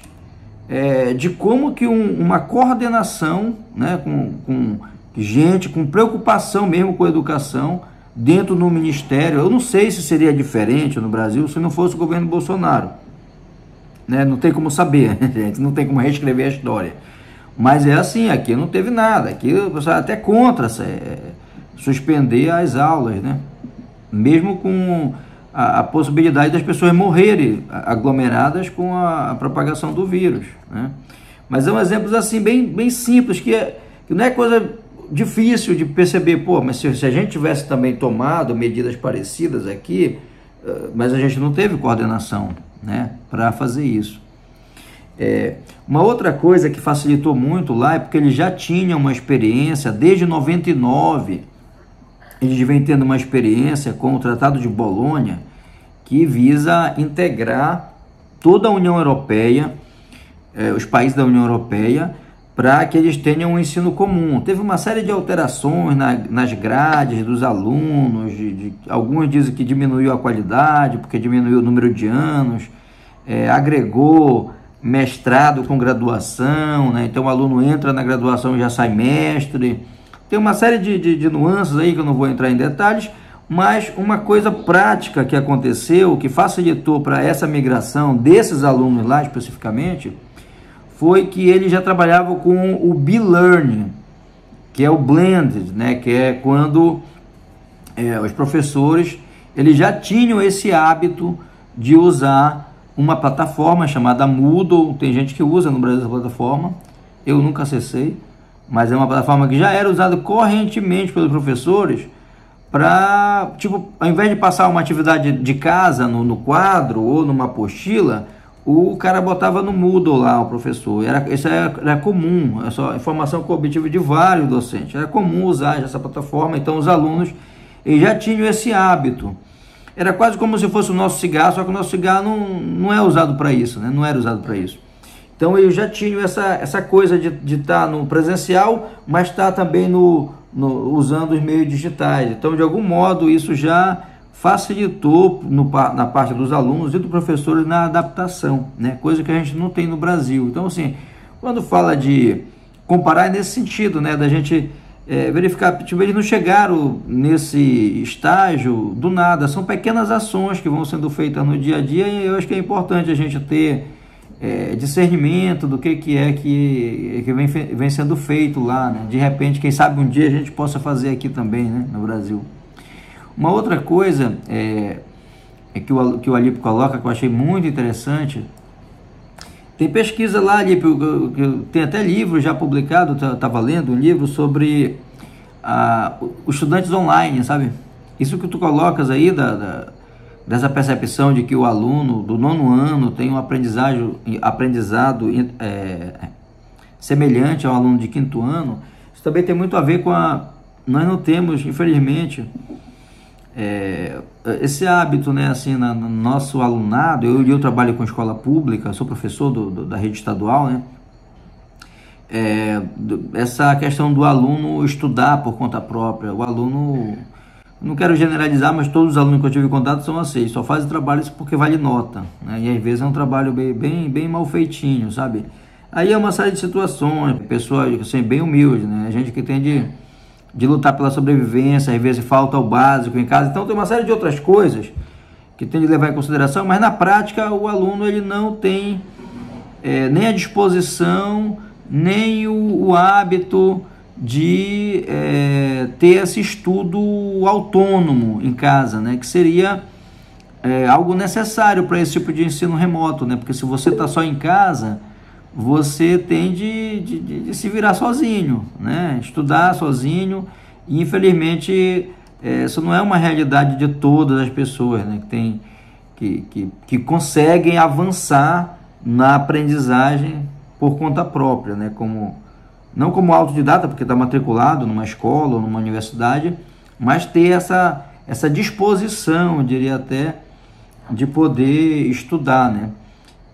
[SPEAKER 2] é, de como que um, uma coordenação né, com, com gente, com preocupação mesmo com a educação dentro do ministério, eu não sei se seria diferente no Brasil se não fosse o governo Bolsonaro. Né? Não tem como saber, gente, não tem como reescrever a história. Mas é assim, aqui não teve nada, aqui pessoal até contra é, suspender as aulas, né? Mesmo com a, a, possibilidade das pessoas morrerem aglomeradas com a, a propagação do vírus. Né? Mas são exemplos assim bem, bem simples, que, é, que não é coisa difícil de perceber, pô, mas se, se, a gente tivesse também tomado medidas parecidas aqui, uh, mas a gente não teve coordenação né, para fazer isso. É, uma outra coisa que facilitou muito lá é porque eles já tinham uma experiência desde 99 eles vêm tendo uma experiência com o Tratado de Bolonha que visa integrar toda a União Europeia, eh, os países da União Europeia, para que eles tenham um ensino comum. Teve uma série de alterações na, nas grades dos alunos, de, de, alguns dizem que diminuiu a qualidade, porque diminuiu o número de anos, eh, agregou mestrado com graduação, né? então o aluno entra na graduação e já sai mestre. Tem uma série de, de, de nuances aí que eu não vou entrar em detalhes, mas uma coisa prática que aconteceu, que facilitou para essa migração desses alunos lá especificamente, foi que ele já trabalhava com o B-Learning, que é o blended, né? que é quando é, os professores eles já tinham esse hábito de usar uma plataforma chamada Moodle, tem gente que usa no Brasil essa plataforma, eu nunca acessei, mas é uma plataforma que já era usada correntemente pelos professores para, tipo, ao invés de passar uma atividade de casa no, no quadro ou numa apostila, o cara botava no Moodle lá, o professor. Era, isso era, era comum, essa informação que eu obtive de vários docentes. Era comum usar essa plataforma, então os alunos já tinham esse hábito. Era quase como se fosse o nosso cigarro, só que o nosso cigarro não, não é usado para isso, né? não era usado para isso. Então eles já tinham essa, essa coisa de estar tá no presencial, mas estar tá também no, no, usando os meios digitais. Então, de algum modo, isso já facilitou no, na parte dos alunos e dos professores na adaptação, né? coisa que a gente não tem no Brasil. Então, assim, quando fala de comparar é nesse sentido, né? da gente é, verificar, tipo, eles não chegaram nesse estágio do nada, são pequenas ações que vão sendo feitas no dia a dia e eu acho que é importante a gente ter é, discernimento do que, que é que, que vem, vem sendo feito lá, né? de repente, quem sabe um dia a gente possa fazer aqui também, né? no Brasil. Uma outra coisa é, é que, o, que o Alipe coloca, que eu achei muito interessante, tem pesquisa lá, Alipe, tem até livro já publicado, estava lendo um livro sobre a, os estudantes online, sabe? Isso que tu colocas aí da, da, dessa percepção de que o aluno do nono ano tem um aprendizado, aprendizado é, semelhante ao aluno de quinto ano, isso também tem muito a ver com a. Nós não temos, infelizmente, é, esse hábito, né, assim, no nosso alunado, eu, eu trabalho com escola pública, sou professor do, do, da rede estadual, né, é, essa questão do aluno estudar por conta própria, o aluno, não quero generalizar, mas todos os alunos que eu tive contato são assim, só fazem trabalhos porque vale nota, né, e às vezes é um trabalho bem, bem, bem mal feitinho, sabe, aí é uma série de situações, pessoa assim, bem humilde, né, gente que tem de de lutar pela sobrevivência, às vezes falta o básico em casa. Então tem uma série de outras coisas que tem de levar em consideração, mas na prática o aluno ele não tem é, nem a disposição, nem o, o hábito de é, ter esse estudo autônomo em casa, né? que seria é, algo necessário para esse tipo de ensino remoto, né? porque se você está só em casa você tem de, de, de, se virar sozinho, né? estudar sozinho. E infelizmente é, isso não é uma realidade de todas as pessoas né? que, tem, que, que, que conseguem avançar na aprendizagem por conta própria, né? como, não como autodidata, porque está matriculado numa escola ou numa universidade, mas ter essa, essa disposição, eu diria até, de poder estudar. Né?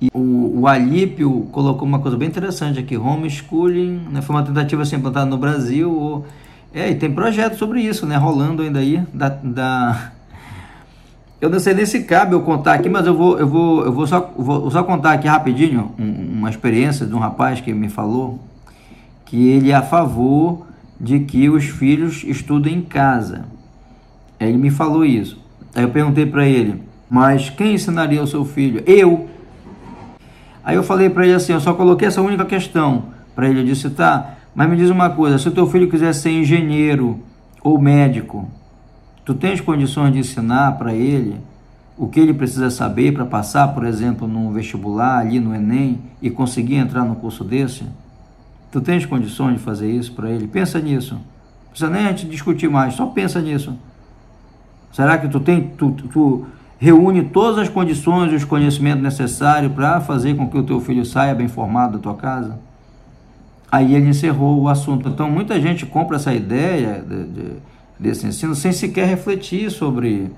[SPEAKER 2] E o, o Alípio colocou uma coisa bem interessante aqui, homeschooling, né, foi uma tentativa assim implantada no Brasil, ou, é, e tem projeto sobre isso, né, rolando ainda aí, da, da... Eu não sei nem se cabe eu contar aqui, mas eu vou, eu vou, eu vou, só, vou só contar aqui rapidinho uma experiência de um rapaz que me falou que ele é a favor de que os filhos estudem em casa. Ele me falou isso. Aí eu perguntei para ele, mas quem ensinaria o seu filho? Eu. Aí eu falei para ele assim, eu só coloquei essa única questão para ele. Eu disse, tá, mas me diz uma coisa, se o teu filho quiser ser engenheiro ou médico, tu tens condições de ensinar para ele o que ele precisa saber para passar, por exemplo, num vestibular, ali no Enem, e conseguir entrar no curso desse? Tu tens condições de fazer isso para ele? Pensa nisso. Não precisa nem a gente discutir mais, só pensa nisso. Será que tu tem, tu, tu, reúne todas as condições e os conhecimentos necessários para fazer com que o teu filho saia bem formado da tua casa? Aí ele encerrou o assunto. Então muita gente compra essa ideia de, de, desse ensino sem sequer refletir sobre,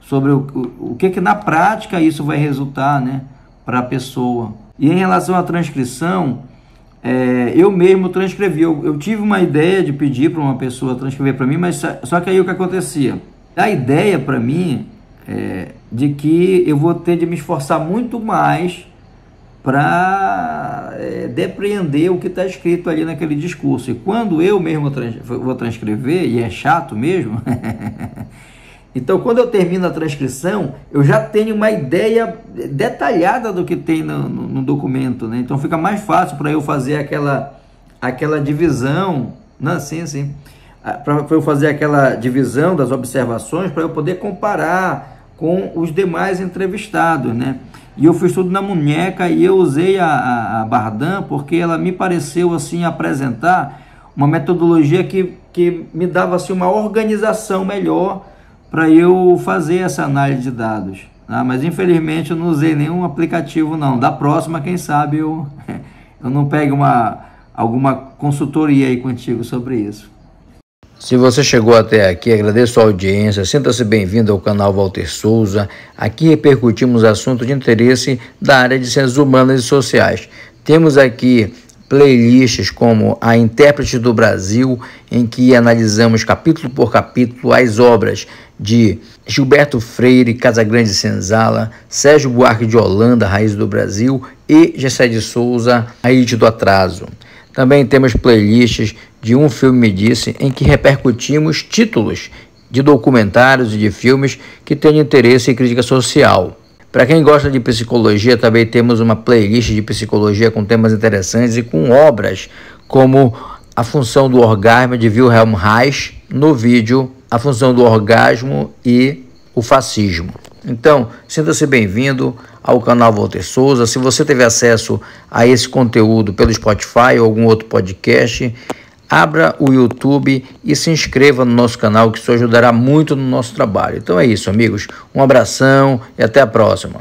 [SPEAKER 2] sobre o, o, o que, que na prática isso vai resultar né, para a pessoa. E em relação à transcrição, é, eu mesmo transcrevi. Eu, eu, tive uma ideia de pedir para uma pessoa transcrever para mim, mas só que aí o que acontecia? A ideia para mim é, de que eu vou ter de me esforçar muito mais para é, depreender o que está escrito ali naquele discurso. E quando eu mesmo trans, vou transcrever, e é chato mesmo, então quando eu termino a transcrição, eu já tenho uma ideia detalhada do que tem no, no, no documento. Né? Então fica mais fácil para eu fazer aquela, aquela divisão. Não, sim, sim. Para eu fazer aquela divisão das observações, para eu poder comparar com os demais entrevistados, né? E eu fiz tudo na munheca e eu usei a, a, a Bardan porque ela me pareceu assim apresentar uma metodologia que, que me dava assim, uma organização melhor para eu fazer essa análise de dados. Tá? Mas infelizmente eu não usei nenhum aplicativo não. Da próxima, quem sabe eu, eu não pego uma, alguma consultoria aí contigo sobre isso.
[SPEAKER 1] Se você chegou até aqui, agradeço a audiência, sinta-se bem-vindo ao canal Walter Souza. Aqui repercutimos assuntos de interesse da área de ciências humanas e sociais. Temos aqui playlists como a Intérprete do Brasil, em que analisamos capítulo por capítulo as obras de Gilberto Freire, Casagrande Senzala, Sérgio Buarque de Holanda, Raiz do Brasil e Gessé de Souza, Haiti do Atraso. Também temos playlists de Um Filme Me Disse, em que repercutimos títulos de documentários e de filmes que têm interesse em crítica social. Para quem gosta de psicologia, também temos uma playlist de psicologia com temas interessantes e com obras como A Função do Orgasmo de Wilhelm Reich, no vídeo A Função do Orgasmo e o Fascismo. Então, sinta-se bem-vindo ao canal Walter Souza. Se você teve acesso a esse conteúdo pelo Spotify ou algum outro podcast, abra o YouTube e se inscreva no nosso canal, que isso ajudará muito no nosso trabalho. Então é isso, amigos. Um abração e até a próxima.